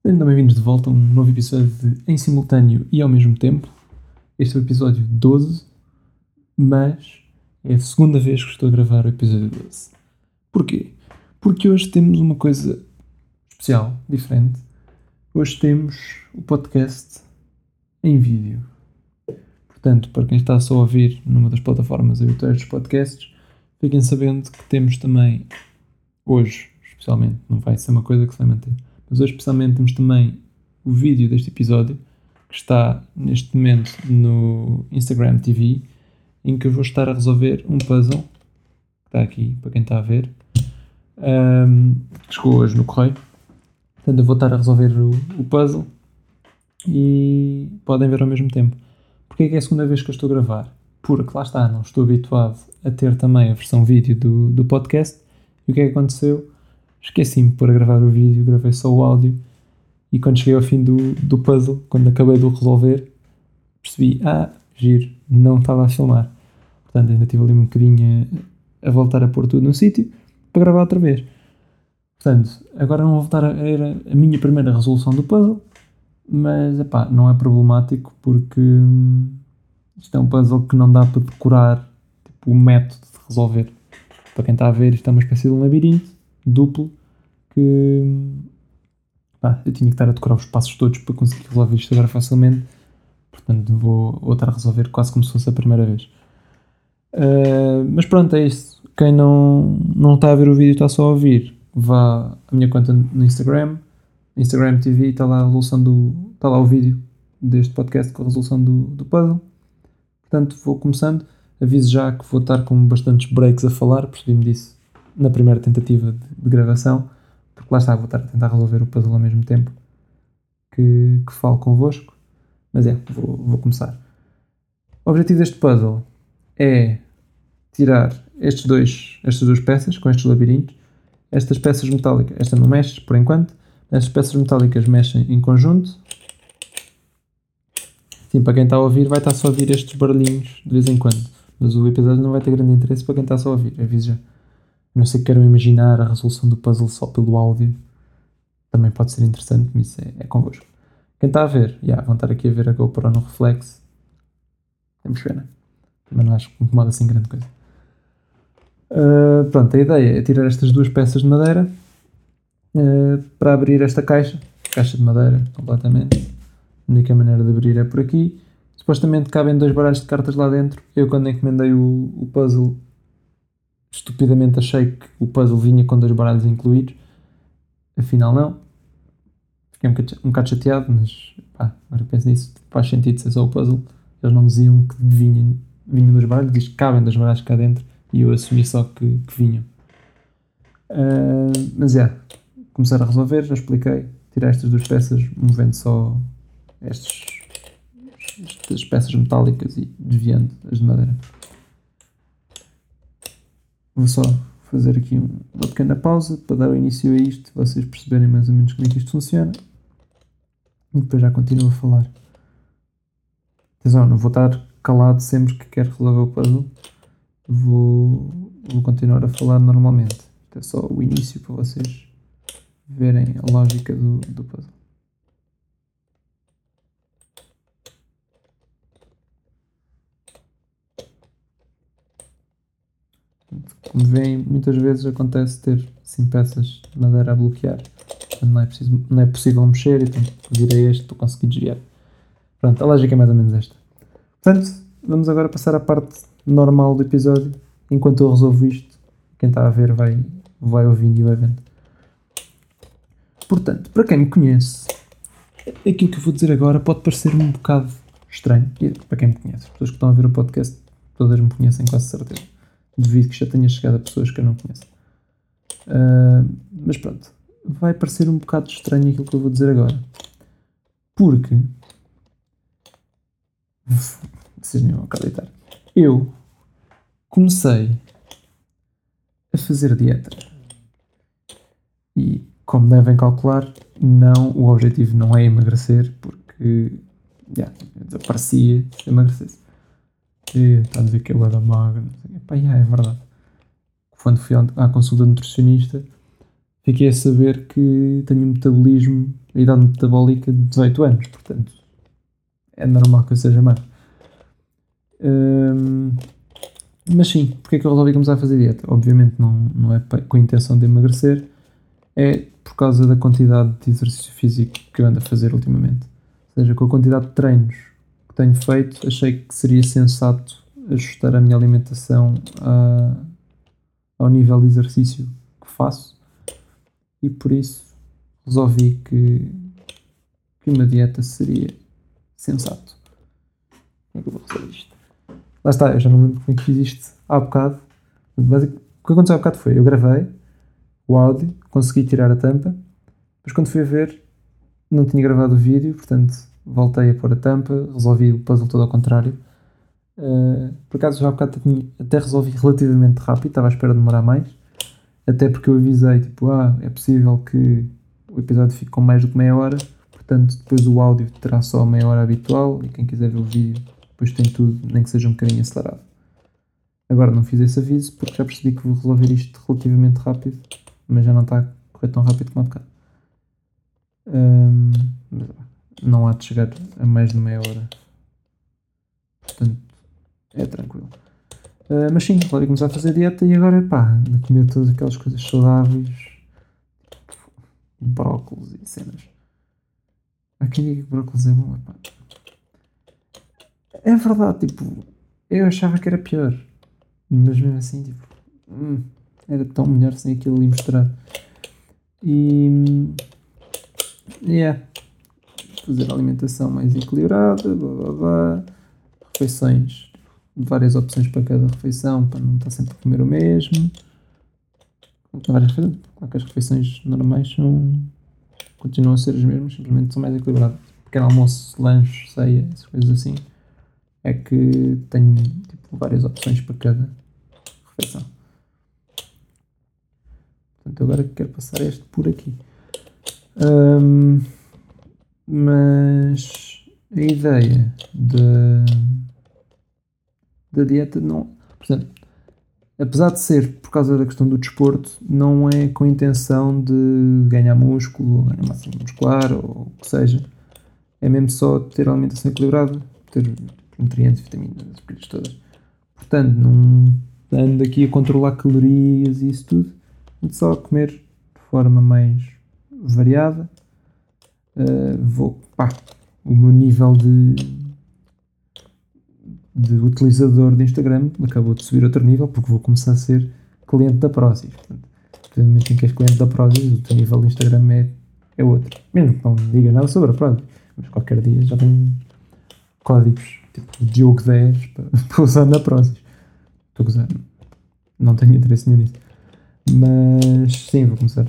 Sejam bem-vindos de volta a um novo episódio de Em Simultâneo e ao mesmo tempo. Este é o episódio 12, mas é a segunda vez que estou a gravar o episódio 12. Porquê? Porque hoje temos uma coisa especial, diferente. Hoje temos o podcast em vídeo. Portanto, para quem está só a ouvir numa das plataformas habituais dos podcasts, fiquem sabendo que temos também, hoje, especialmente, não vai ser uma coisa que se vai manter mas hoje, especialmente, temos também o vídeo deste episódio, que está neste momento no Instagram TV, em que eu vou estar a resolver um puzzle, que está aqui para quem está a ver, um, que chegou hoje no correio. Portanto, eu vou estar a resolver o, o puzzle e podem ver ao mesmo tempo. Porque é que é a segunda vez que eu estou a gravar? Porque lá está, não estou habituado a ter também a versão vídeo do, do podcast. E o que é que aconteceu? Esqueci-me para gravar o vídeo, gravei só o áudio e quando cheguei ao fim do, do puzzle, quando acabei de o resolver, percebi, ah, giro, não estava a filmar. Portanto, ainda tive ali um bocadinho a, a voltar a pôr tudo no sítio para gravar outra vez. Portanto, agora não vou voltar a, era a minha primeira resolução do puzzle, mas epá, não é problemático porque hum, isto é um puzzle que não dá para decorar tipo, o método de resolver. Para quem está a ver, isto é uma espécie de um labirinto duplo que eu tinha que estar a decorar os passos todos para conseguir resolver isto agora facilmente. Portanto, vou, vou estar a resolver quase como se fosse a primeira vez. Uh, mas pronto, é isso. Quem não, não está a ver o vídeo está só a ouvir, vá à minha conta no Instagram, Instagram TV, está lá a resolução do. está lá o vídeo deste podcast com a resolução do, do puzzle. Portanto, vou começando. Aviso já que vou estar com bastantes breaks a falar, percebi-me disso na primeira tentativa de, de, gravação, porque lá está, vou estar a tentar resolver o puzzle ao mesmo tempo que, que falo convosco. Mas é, vou, vou começar. O objetivo deste puzzle é tirar estes dois, estas duas peças com estes labirintos. Estas peças metálicas, esta não mexe por enquanto, estas peças metálicas mexem em conjunto. Sim, para quem está a ouvir, vai estar só a ouvir estes barulhinhos de vez em quando. Mas o episódio não vai ter grande interesse para quem está só a ouvir, aviso já. Não sei que queiram imaginar a resolução do puzzle só pelo áudio. Também pode ser interessante, mas isso é, é convosco. Quem está a ver, yeah, vão estar aqui a ver a GoPro no reflexo. Temos pena. Também não acho que incomoda assim grande coisa. Uh, pronto, a ideia é tirar estas duas peças de madeira uh, para abrir esta caixa. Caixa de madeira, completamente. A única maneira de abrir é por aqui. Supostamente cabem dois baralhos de cartas lá dentro. Eu, quando encomendei o, o puzzle, estupidamente achei que o puzzle vinha com dois baralhos incluídos, afinal não. Fiquei um bocado, um bocado chateado, mas pá, agora penso nisso, faz sentido ser só o puzzle. Eles não diziam que vinham, vinham dois baralhos, diz que cabem dois baralhos cá dentro e eu assumi só que, que vinham. Uh, mas é, começar a resolver, já expliquei, tirar estas duas peças, movendo só estes, estas peças metálicas e desviando as de madeira. Vou só fazer aqui uma pequena pausa para dar o início a isto, vocês perceberem mais ou menos como é que isto funciona. E depois já continuo a falar. Atenção, não vou estar calado sempre que quero resolver o puzzle. Vou, vou continuar a falar normalmente. Isto é só o início para vocês verem a lógica do, do puzzle. Como veem, muitas vezes acontece ter assim, peças de madeira a bloquear. Portanto, não é, preciso, não é possível mexer, então virei este para conseguir desviar. Pronto, a lógica é mais ou menos esta. Portanto, vamos agora passar à parte normal do episódio. Enquanto eu resolvo isto, quem está a ver vai, vai ouvindo e vai vendo. Portanto, para quem me conhece, aquilo que eu vou dizer agora pode parecer um bocado estranho. Para quem me conhece, as pessoas que estão a ver o podcast, todas me conhecem quase certeza devido que já tenha chegado a pessoas que eu não conheço. Uh, mas pronto, vai parecer um bocado estranho aquilo que eu vou dizer agora. Porque. Vocês nem vão acreditar. Eu comecei a fazer dieta. E, como devem calcular, não, o objetivo não é emagrecer, porque yeah, desaparecia se emagrecesse. Está a dizer que é o da magra. Pá, yeah, é verdade. Quando fui à consulta nutricionista, fiquei a saber que tenho um metabolismo, a idade metabólica de 18 anos, portanto é normal que eu seja magro. Hum, mas sim, porque é que eu resolvi começar a fazer dieta? Obviamente não, não é com a intenção de emagrecer, é por causa da quantidade de exercício físico que eu ando a fazer ultimamente. Ou seja, com a quantidade de treinos tenho feito, achei que seria sensato ajustar a minha alimentação a, ao nível de exercício que faço e por isso resolvi que, que uma dieta seria sensato. Como é que eu vou resolver isto? Lá está, eu já não lembro como é que fiz isto há bocado. Mas o que aconteceu há bocado foi, eu gravei o áudio, consegui tirar a tampa, mas quando fui a ver, não tinha gravado o vídeo, portanto voltei a pôr a tampa, resolvi o puzzle todo ao contrário. Uh, por acaso já há bocado até resolvi relativamente rápido, estava à espera de demorar mais, até porque eu avisei, tipo, ah, é possível que o episódio fique com mais do que meia hora, portanto depois o áudio terá só a meia hora habitual e quem quiser ver o vídeo depois tem tudo, nem que seja um bocadinho acelerado. Agora não fiz esse aviso porque já percebi que vou resolver isto relativamente rápido, mas já não está a correr tão rápido como há bocado. Um, não há de chegar a mais de meia hora. Portanto, é tranquilo. Uh, mas sim, pode começar a fazer dieta e agora, pá, comer todas aquelas coisas saudáveis, brócolis e cenas. Há quem diga que brócolis é bom, pá. É verdade, tipo, eu achava que era pior. Mas mesmo assim, tipo, hum, era tão melhor sem aquilo ali misturado. E. Yeah. Fazer alimentação mais equilibrada, blá blá blá. Refeições, várias opções para cada refeição, para não estar sempre a comer o mesmo. Várias refeições, claro que as refeições normais são. continuam a ser as mesmas, simplesmente são mais equilibradas. Pequeno almoço, lanche, ceia, essas coisas assim é que tenho tipo, várias opções para cada refeição. Portanto, agora quero passar este por aqui. Um, mas a ideia da, da dieta não. Portanto, apesar de ser por causa da questão do desporto, não é com a intenção de ganhar músculo, ganhar massa muscular ou o que seja. É mesmo só ter alimentação equilibrada, ter nutrientes, vitaminas, as coisas todas. Portanto, não ando aqui a controlar calorias e isso tudo, ando só a comer de forma mais variada. Uh, vou, pá, o meu nível de, de utilizador de Instagram acabou de subir outro nível porque vou começar a ser cliente da Prozis. Portanto, no momento em que és cliente da Prozis, o teu nível de Instagram é, é outro. Mesmo que não diga nada sobre a Prozis, mas qualquer dia já tenho códigos tipo Diogo 10 para, para usar na Prozis. Estou a gozar. Não tenho interesse nenhum nisso. Mas sim, vou começar a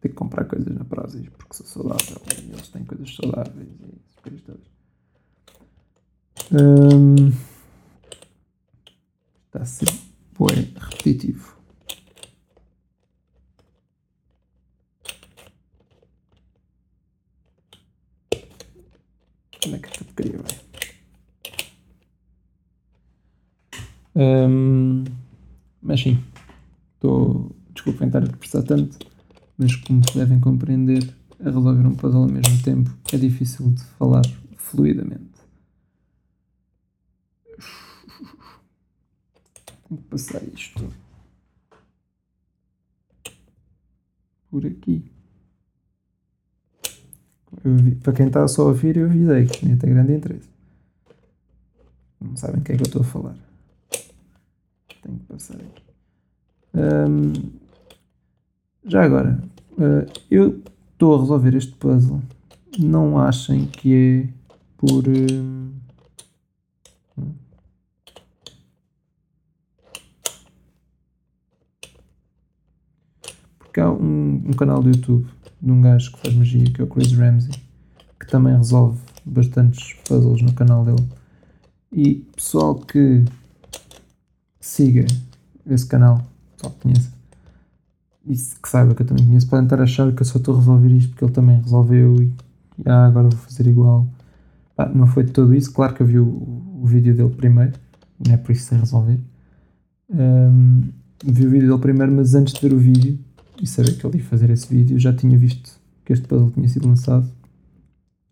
ter que comprar coisas na Prozis porque sou saudável e eles têm coisas saudáveis e coisas todas. Um, está a ser bem repetitivo. Como é que esta porcaria vai? Mas sim, estou. Desculpem estar a expressar tanto, mas como devem compreender, a resolver um puzzle ao mesmo tempo é difícil de falar fluidamente. Tenho que passar isto por aqui. Vi, para quem está só a ouvir, eu avisei que tinha grande interesse. Não sabem o que é que eu estou a falar tenho que passar aqui. Um, já agora, uh, eu estou a resolver este puzzle. Não achem que é por. Uh, porque há um, um, canal do YouTube de um gajo que faz magia, que é o Chris Ramsey, que também resolve bastantes puzzles no canal dele. E pessoal que siga esse canal, só que conheça. E que saiba que eu também conheço. Podem estar a achar que eu só estou a resolver isto porque ele também resolveu e ah, agora vou fazer igual. Não foi de todo isso. Claro que eu vi o, o vídeo dele primeiro, não é por isso sem resolver. Um, vi o vídeo dele primeiro, mas antes de ver o vídeo, e saber que ele ia fazer esse vídeo, já tinha visto que este puzzle tinha sido lançado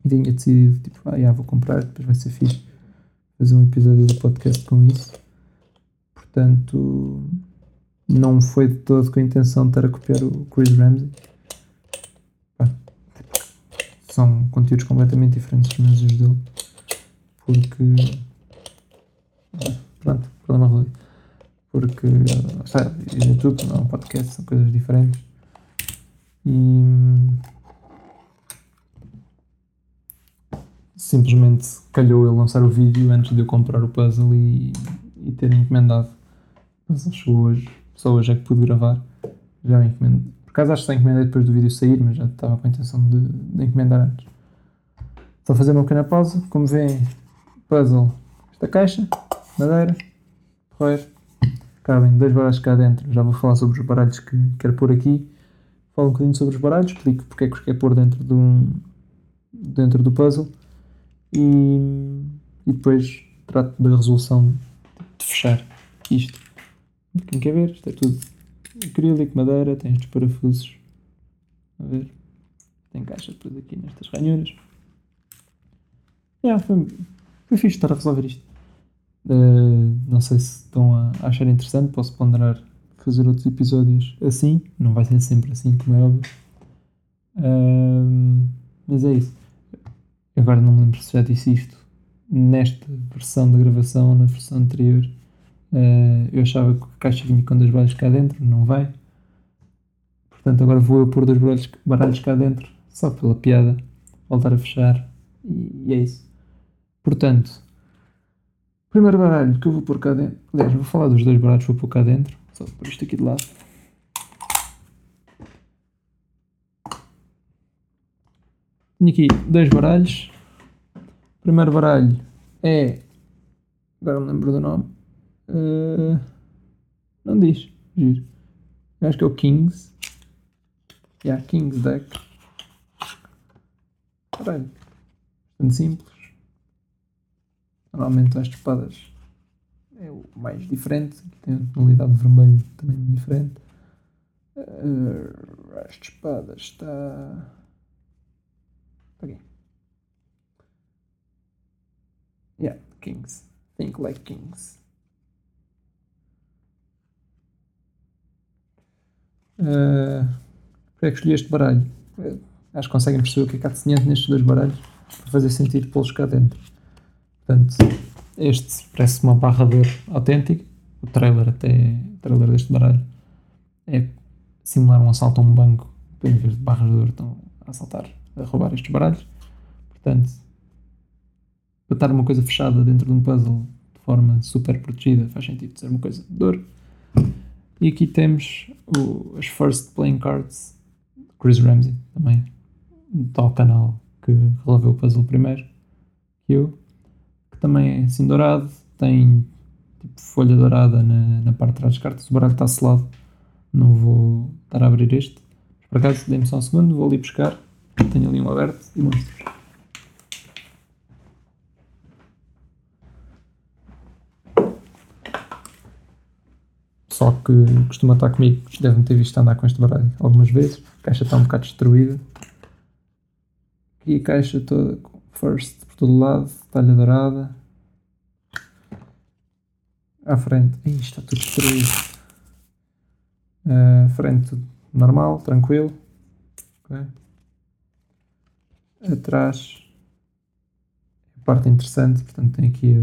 e tinha decidido, tipo, ah, já vou comprar, depois vai ser fixe fazer um episódio do podcast com isso. Portanto, não foi de todo com a intenção de estar a copiar o Chris Ramsey. São conteúdos completamente diferentes e os dele. Porque. Pronto, problema resolvido. Porque, sabe, YouTube não é um podcast, são coisas diferentes. E. Simplesmente calhou ele lançar o vídeo antes de eu comprar o puzzle e, e ter encomendado. Mas chegou hoje, só hoje é que pude gravar. Já encomendei. Por acaso acho que só encomendei depois do vídeo sair, mas já estava com a intenção de, de encomendar antes. Só fazer uma pequena pausa. Como veem, puzzle, esta caixa, madeira, porreiro. Cabem dois baralhos cá dentro. Já vou falar sobre os baralhos que quero pôr aqui. Falo um bocadinho sobre os baralhos, explico porque é que os quero pôr dentro do, dentro do puzzle. E, e depois trato da resolução de fechar isto. Quem quer ver, isto é tudo acrílico, madeira, tem estes parafusos. A ver? Tem caixas depois aqui nestas ranhuras. Yeah, foi, foi fixe estar a resolver isto. Uh, não sei se estão a achar interessante, posso ponderar fazer outros episódios assim. Não vai ser sempre assim, como é óbvio. Uh, mas é isso. Agora não me lembro se já disse isto nesta versão da gravação ou na versão anterior. Uh, eu achava que a caixa vinha com dois baralhos cá dentro, não vai. Portanto, agora vou eu pôr dois baralhos, baralhos cá dentro, só pela piada, voltar a fechar e, e é isso. Portanto, primeiro baralho que eu vou pôr cá dentro. Aliás, vou falar dos dois baralhos que vou pôr cá dentro, só pôr isto aqui de lado. Tenho aqui dois baralhos. O primeiro baralho é. Agora não lembro do nome. Uh, não diz. Giro. Eu acho que é o Kings. Yeah, Kings Deck. Baralho. Bastante simples. Normalmente as espadas é o mais diferente. Tem a tonalidade de vermelho também diferente. Uh, as espadas está. Aqui. Yeah, Kings. Think like Kings. Uh, para que escolhi este baralho? Uh, acho que conseguem perceber o que é que há de semelhante nestes dois baralhos para fazer sentido pô-los cá dentro. Portanto, este parece uma barra de autêntica. O trailer até o trailer deste baralho é simular um assalto a um banco. Em vez de barras de ouro estão a assaltar, a roubar estes baralhos. Portanto, para estar uma coisa fechada dentro de um puzzle de forma super protegida, faz sentido ser uma coisa de ouro. E aqui temos o, as First Playing Cards. Chris Ramsey, também, tal canal que resolveu o puzzle primeiro que eu, que também é assim dourado, tem tipo folha dourada na, na parte de trás das cartas, o baralho está selado, não vou estar a abrir este, por acaso dê-me só um segundo, vou ali buscar, tenho ali um aberto e mostro. Só que costuma estar comigo, deve-me ter visto andar com este baralho algumas vezes. A caixa está um bocado destruída. Aqui a caixa toda first por todo lado, talha dourada. À frente, Ih, está tudo destruído. À frente normal, tranquilo. Okay. Atrás, a parte interessante, portanto tem aqui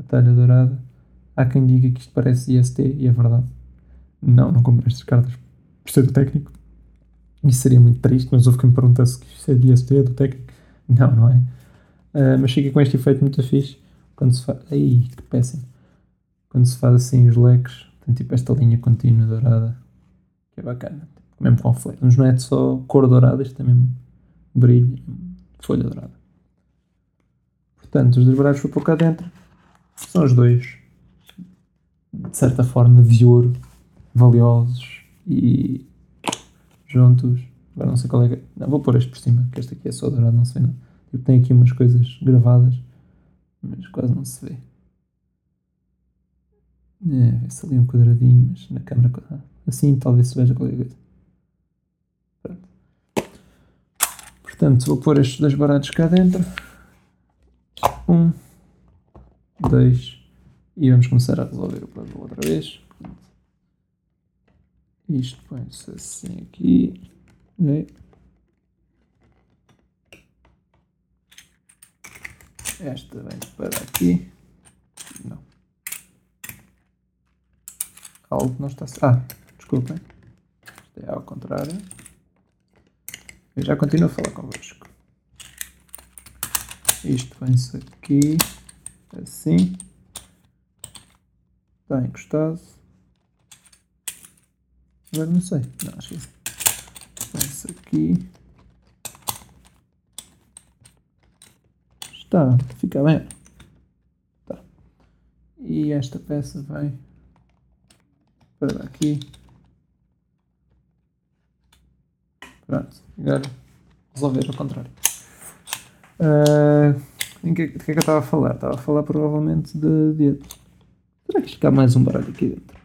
a talha dourada Há quem diga que isto parece IST e é verdade. Não, não comprei estas cartas por ser do técnico. Isso seria muito triste, mas houve quem me perguntasse se isto é do IST, é do técnico. Não, não é. Uh, mas fica com este efeito muito fixe. Quando se faz. Ai, que péssimo. Quando se faz assim os leques, tem tipo esta linha contínua dourada. Que é bacana. Tipo, mesmo com folha. Mas não é só cor dourada, isto é mesmo brilho, folha dourada. Portanto, os dois baralhos foi por cá dentro. São os dois de certa forma, de ouro, valiosos e juntos. Agora não sei qual é. Não, vou pôr este por cima, que este aqui é só dourado, não se vê tipo, tem aqui umas coisas gravadas, mas quase não se vê. É, vê-se ali um quadradinho, mas na câmera. Assim talvez se veja qualquer coisa. Pronto. Portanto, vou pôr estes dois baratos cá dentro. Um, dois, e vamos começar a resolver o puzzle outra vez. Isto põe-se assim aqui. Esta vem para aqui. Não. Algo não está. Ah, desculpem. Isto é ao contrário. Eu já continuo a falar convosco. Isto vem-se aqui. Assim. Está encostado. Agora não sei. Não, acho que vem-se aqui. Está, fica bem. Tá. E esta peça vai para aqui. Pronto, agora resolver ao contrário. Uh, de que, de que é que eu estava a falar? Estava a falar provavelmente de dieta. Será que ficar mais um baralho aqui dentro?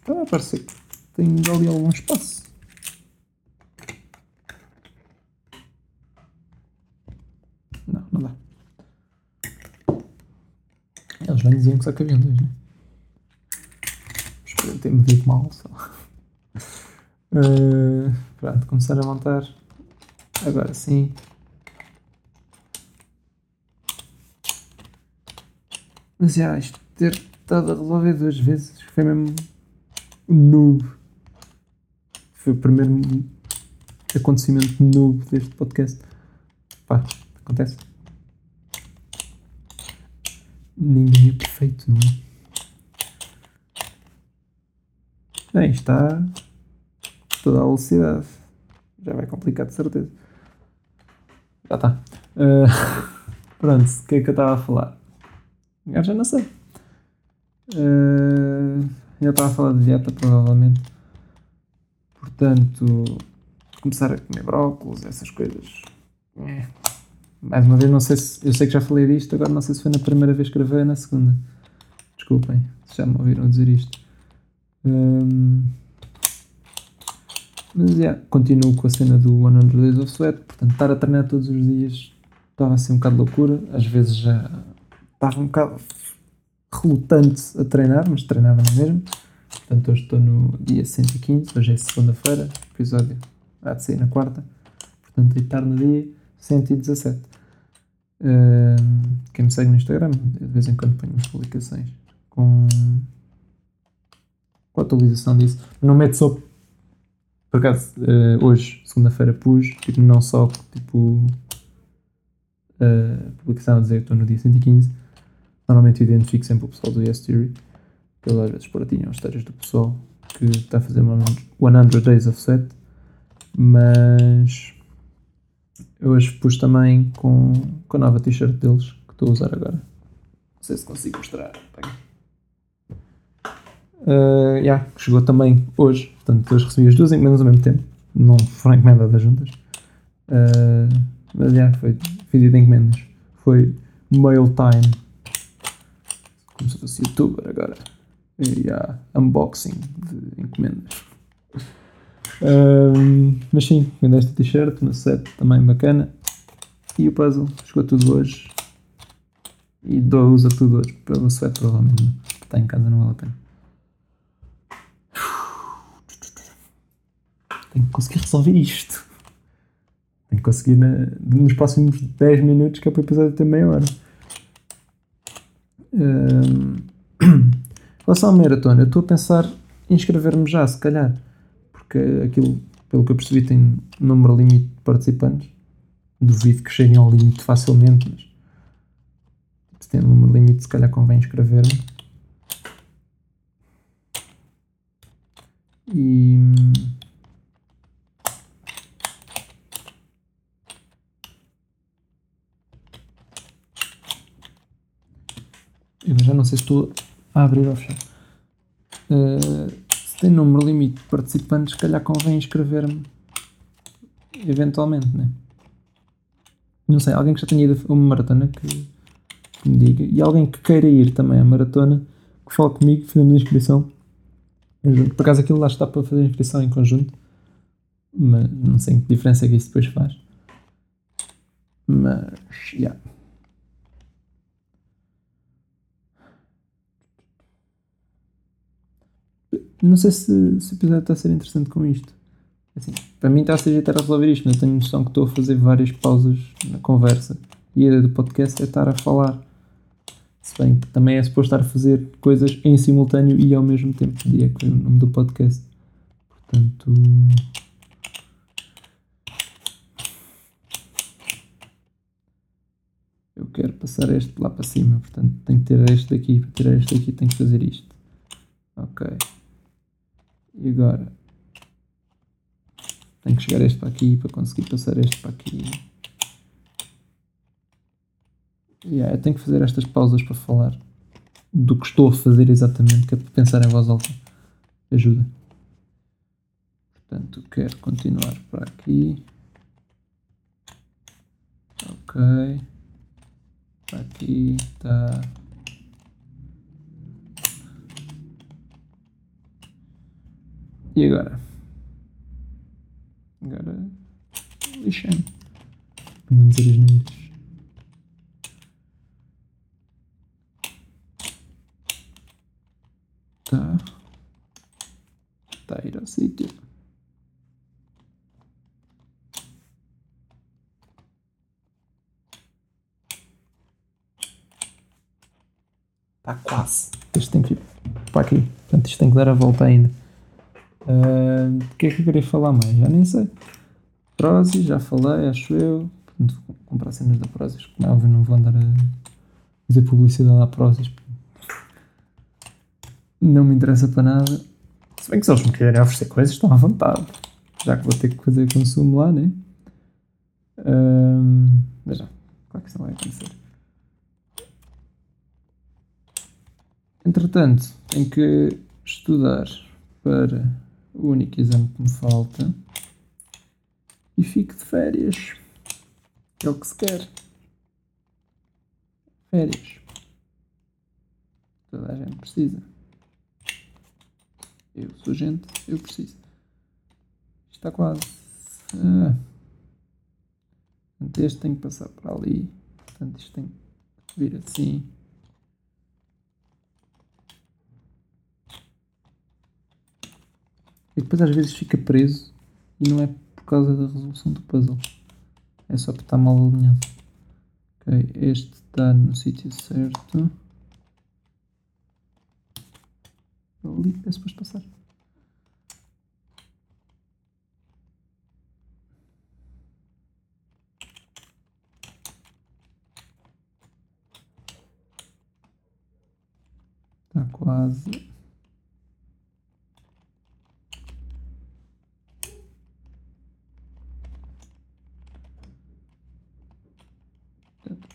Está a parecer que tem ali algum espaço. Não, não dá. Eles bem diziam que só cabiam dois, né? Espero ter medido mal, só. Uh, pronto, começar a montar. Agora sim. Mas já, isto ter estado a resolver duas vezes foi mesmo noob. Foi o primeiro acontecimento noob deste podcast. Pá, acontece. Ninguém é perfeito, não é? Bem, está toda a velocidade. Já vai complicar de certeza. Já está. Uh, pronto, o que é que eu estava a falar? Eu já não sei. Uh, já estava a falar de dieta, provavelmente. Portanto, começar a comer brócolis, essas coisas. É. Mais uma vez, não sei se. Eu sei que já falei disto, agora não sei se foi na primeira vez que gravei ou na segunda. Desculpem, se já me ouviram dizer isto. Um, mas yeah, continuo com a cena do 100 Days of Sweat. Portanto, estar a treinar todos os dias estava assim um bocado loucura. Às vezes já estava um bocado relutante a treinar, mas treinava na mesma. Portanto, hoje estou no dia 115, hoje é segunda-feira, episódio há de sair na quarta. Portanto, estar no dia 117. Uh, quem me segue no Instagram, de vez em quando ponho umas publicações com, com a atualização disso. Não meto só. Por acaso, uh, hoje, segunda-feira, pus, tipo, não só tipo, uh, publicação a dizer que estou no dia 115 Normalmente identifico sempre o pessoal do Yes Theory, eles às vezes partilham histórias do pessoal que está a fazer 100 Days of Set, mas eu hoje pus também com, com a nova t-shirt deles que estou a usar agora. Não sei se consigo mostrar. Uh, yeah, chegou também hoje, portanto hoje recebi as duas encomendas ao mesmo tempo, não foram encomendadas juntas. Uh, mas já, yeah, foi de encomendas. Foi mail time como se fosse youtuber agora. E há unboxing de encomendas. Um, mas sim, encomendei esta t-shirt, uma set também bacana. E o puzzle, chegou tudo hoje. E dou usa tudo hoje. Pelo sweat provavelmente não. Está em casa, não vale a pena. Tenho que conseguir resolver isto. Tenho que conseguir na, nos próximos 10 minutos, que é para o episódio ter meia hora. Em relação à maratona, eu estou a pensar em inscrever-me já, se calhar, porque aquilo, pelo que eu percebi, tem número limite de participantes. Duvido que cheguem ao limite facilmente, mas se tem número limite, se calhar convém inscrever-me. E Eu já não sei se estou a abrir ou fechar. Uh, se tem número limite de participantes, se calhar convém inscrever-me eventualmente, né? Não sei, alguém que já tenha ido a uma maratona que, que, me diga. E alguém que queira ir também à maratona, que fale comigo, fazemos a inscrição. Por acaso aquilo lá está para fazer a inscrição em conjunto. Mas não sei que diferença é que isso depois faz. Mas. Yeah. Não sei se, se o episódio está a ser interessante com isto. Assim, para mim está a ser ajeitar a resolver isto, mas tenho noção que estou a fazer várias pausas na conversa. E a ideia do podcast é estar a falar. Se bem que também é suposto estar a fazer coisas em simultâneo e ao mesmo tempo. Diria que foi o nome do podcast. Portanto. Eu quero passar este lá para cima, portanto tenho que tirar este daqui. Para tirar este daqui tenho que fazer isto. Ok. E agora tenho que chegar este para aqui para conseguir passar este para aqui. Yeah, eu tenho que fazer estas pausas para falar do que estou a fazer exatamente, que é para pensar em voz alta. Ajuda. Portanto, quero continuar para aqui. Ok. Para aqui está. E agora? Agora. Para não dizer as neiras. Tá. Tá a ir ao sítio. Está quase. Este tem que ir para aqui. Portanto, isto tem que dar a volta ainda. Uh, o que é que eu queria falar mais? Já nem sei. Prozis, já falei, acho eu. Portanto, vou comprar cenas da Prozis, que não, não vou andar a fazer publicidade à Prozis. Não me interessa para nada. Se bem que se eles me querem oferecer coisas, estão à vontade. Já que vou ter que fazer consumo lá, né? Uh, mas já, claro que isso não vai acontecer. Entretanto, tenho que estudar para o único exame que me falta e fico de férias. É o que se quer. Férias. Toda a gente precisa. Eu sou gente, eu preciso. Está quase. Ah. Este tem que passar para ali. Portanto, isto tem que vir assim. E depois às vezes fica preso e não é por causa da resolução do puzzle. É só porque está mal alinhado. Ok, este está no sítio certo. Ali é suposto passar. Está quase.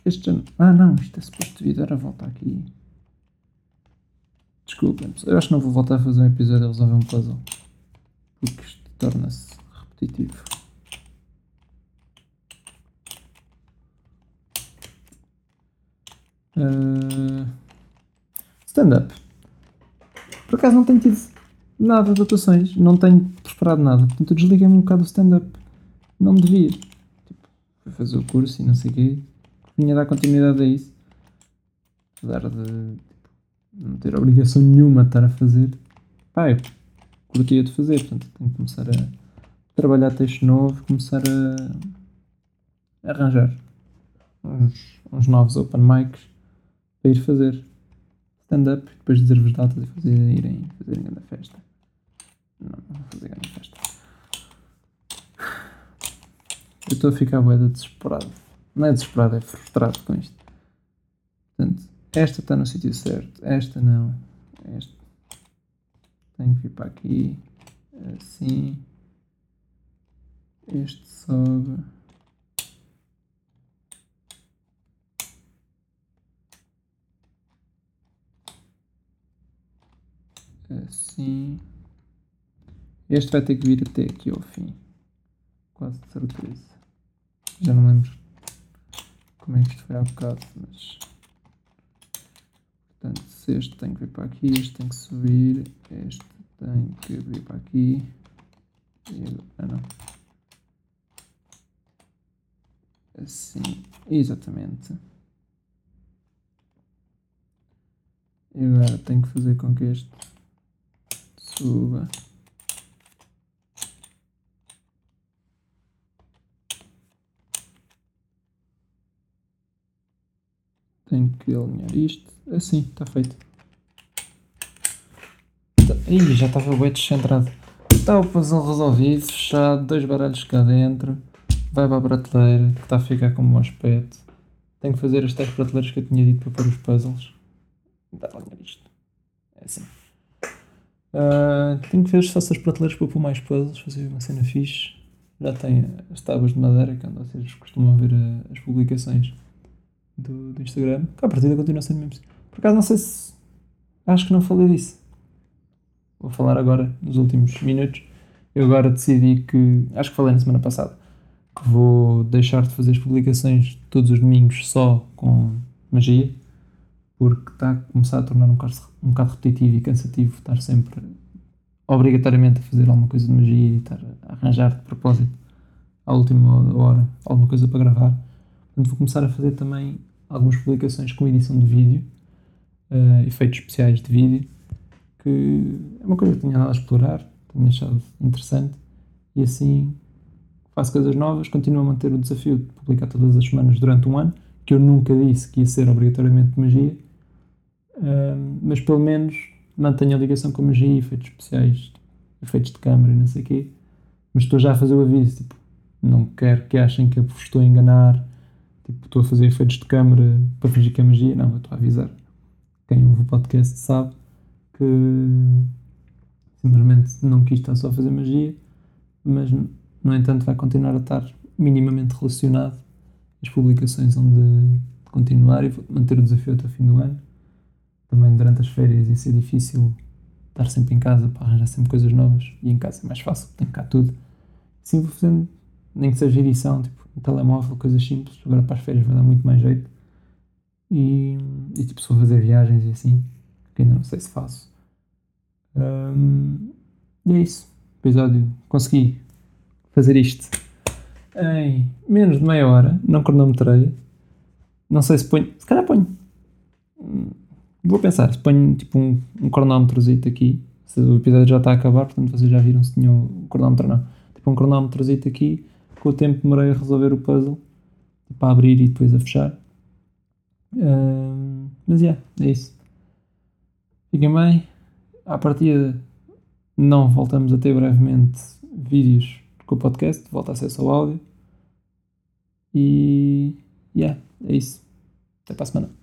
Este. Ah não, isto é suposto vir dar a volta aqui. Desculpem, eu acho que não vou voltar a fazer um episódio a resolver um puzzle. Porque isto torna-se repetitivo. Uh... Stand-up. Por acaso não tenho tido nada de atuações, não tenho preparado nada. Portanto, eu desliguei-me um bocado do stand-up. Não devia. Tipo, fui fazer o curso e não sei o quê vinha dar continuidade a isso. Apesar de tipo, não ter obrigação nenhuma de estar a fazer. Pá, eu curtia de fazer, portanto tenho que começar a trabalhar texto novo, começar a, arranjar uns, uns novos open mics para ir fazer stand-up depois dizer-vos datas e fazer, irem fazerem grande festa. Não, não vou fazer grande festa. Eu estou a ficar boeda desesperado. Não é desesperado, é frustrado com isto. Portanto, esta está no sítio certo, esta não. Esta. Tenho que vir para aqui. Assim. Este sobe. Assim. Este vai ter que vir até aqui ao fim. Quase de certeza. Já não lembro como é que isto foi há bocado, mas. Portanto, se este tem que vir para aqui, este tem que subir, este tem que vir para aqui. E, ah, não. Assim, exatamente. E agora tenho que fazer com que este suba. Tenho que alinhar isto. Assim, está feito. Ih, já estava o descentrado. Está o puzzle resolvido, fechado, dois baralhos cá dentro. Vai para a prateleira, que está a ficar com um bom aspecto. Tenho que fazer as tais prateleiras que eu tinha dito para pôr os puzzles. Dá a alinhar isto. É assim. Uh, tenho que ver se faço as prateleiras para pôr mais puzzles, fazer uma cena fixe. Já tem as tábuas de madeira, que vocês costumam ver as publicações do, do Instagram, que a partida continua sendo mesmo. Por acaso não sei se. Acho que não falei disso. Vou falar agora, nos últimos minutos. Eu agora decidi que. Acho que falei na semana passada. Que vou deixar de fazer as publicações todos os domingos só com magia. Porque está a começar a tornar um bocado, um bocado repetitivo e cansativo estar sempre obrigatoriamente a fazer alguma coisa de magia e estar a arranjar de propósito à última hora alguma coisa para gravar. Portanto, vou começar a fazer também algumas publicações com edição de vídeo, uh, efeitos especiais de vídeo, que é uma coisa que tinha nada a explorar, tenho achado interessante, e assim faço coisas novas, continuo a manter o desafio de publicar todas as semanas durante um ano, que eu nunca disse que ia ser obrigatoriamente magia, uh, mas pelo menos mantenho a ligação com a magia, efeitos especiais, efeitos de câmara e não sei o quê, mas estou já a fazer o aviso, tipo, não quero que achem que eu vos estou a enganar, Tipo, estou a fazer efeitos de câmera para fingir que é magia. Não, eu estou a avisar. Quem ouve o podcast sabe que simplesmente não quis estar só a fazer magia, mas no entanto vai continuar a estar minimamente relacionado. As publicações onde continuar e vou manter o desafio até o fim do ano. Também durante as férias ia ser difícil estar sempre em casa para arranjar sempre coisas novas e em casa é mais fácil, tenho cá tudo. Assim vou fazendo, nem que seja edição, tipo, um telemóvel, coisas simples. Agora para as férias vai dar muito mais jeito. E, e tipo, se for fazer viagens e assim, que ainda não sei se faço. Um, e é isso. Episódio. Consegui fazer isto em menos de meia hora. Não cronometrei. Não sei se ponho. Se calhar ponho. Vou pensar. Se ponho tipo um, um cronómetrozito aqui. Se o episódio já está a acabar, portanto vocês já viram se tinha o cronómetro ou não. Tipo um cronómetrozito aqui com o tempo demorei a resolver o puzzle para abrir e depois a fechar. Uh, mas yeah, é isso. Fiquem bem. À partida, não voltamos a ter brevemente vídeos com o podcast, volta a acesso ao áudio. E yeah, é isso. Até para a semana.